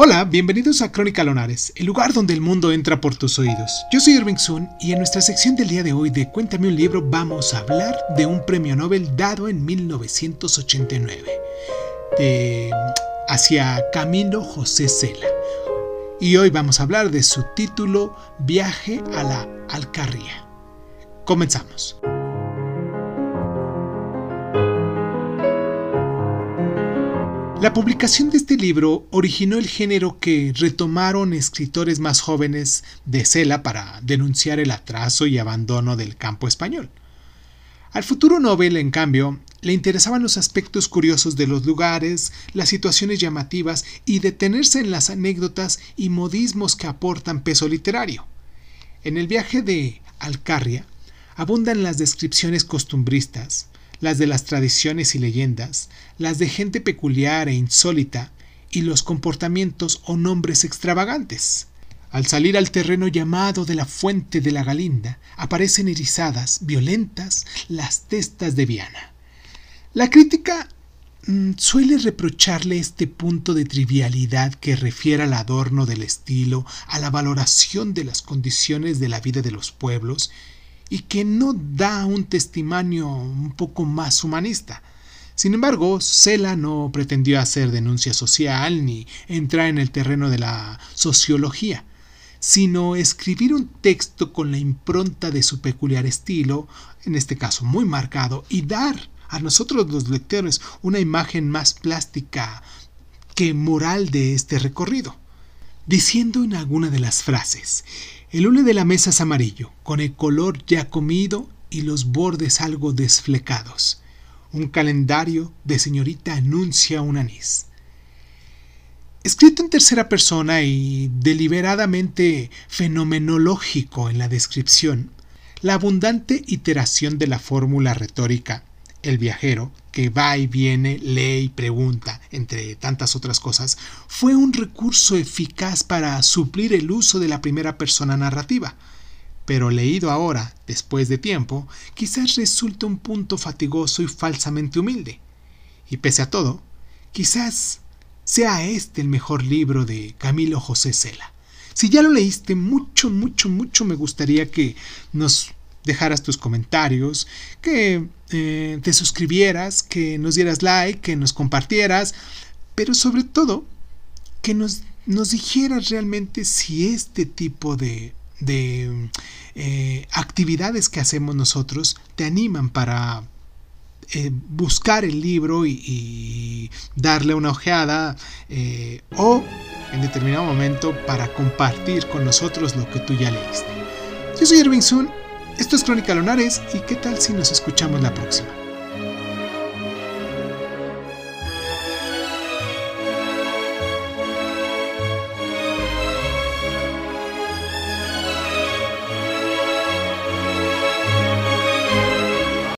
Hola, bienvenidos a Crónica Lonares, el lugar donde el mundo entra por tus oídos. Yo soy Irving Sun y en nuestra sección del día de hoy de Cuéntame un libro vamos a hablar de un premio Nobel dado en 1989 de, hacia Camilo José Cela. Y hoy vamos a hablar de su título Viaje a la Alcarria. Comenzamos. La publicación de este libro originó el género que retomaron escritores más jóvenes de Cela para denunciar el atraso y abandono del campo español. Al futuro Nobel, en cambio, le interesaban los aspectos curiosos de los lugares, las situaciones llamativas y detenerse en las anécdotas y modismos que aportan peso literario. En el viaje de Alcarria abundan las descripciones costumbristas, las de las tradiciones y leyendas, las de gente peculiar e insólita, y los comportamientos o nombres extravagantes. Al salir al terreno llamado de la fuente de la Galinda, aparecen erizadas, violentas, las testas de Viana. La crítica mm, suele reprocharle este punto de trivialidad que refiere al adorno del estilo, a la valoración de las condiciones de la vida de los pueblos y que no da un testimonio un poco más humanista. Sin embargo, Cela no pretendió hacer denuncia social ni entrar en el terreno de la sociología, sino escribir un texto con la impronta de su peculiar estilo, en este caso muy marcado, y dar a nosotros los lectores una imagen más plástica que moral de este recorrido, diciendo en alguna de las frases el hule de la mesa es amarillo, con el color ya comido y los bordes algo desflecados. Un calendario de señorita anuncia un anís. Escrito en tercera persona y deliberadamente fenomenológico en la descripción, la abundante iteración de la fórmula retórica el viajero, que va y viene, lee y pregunta, entre tantas otras cosas, fue un recurso eficaz para suplir el uso de la primera persona narrativa. Pero leído ahora, después de tiempo, quizás resulta un punto fatigoso y falsamente humilde. Y pese a todo, quizás sea este el mejor libro de Camilo José Cela. Si ya lo leíste, mucho, mucho, mucho me gustaría que nos dejaras tus comentarios, que eh, te suscribieras, que nos dieras like, que nos compartieras, pero sobre todo que nos, nos dijeras realmente si este tipo de, de eh, actividades que hacemos nosotros te animan para eh, buscar el libro y, darle una ojeada o en determinado momento para compartir con nosotros lo que tú ya leíste. Yo soy Irving Sun esto es Crónica Lunares y qué tal si nos escuchamos la próxima.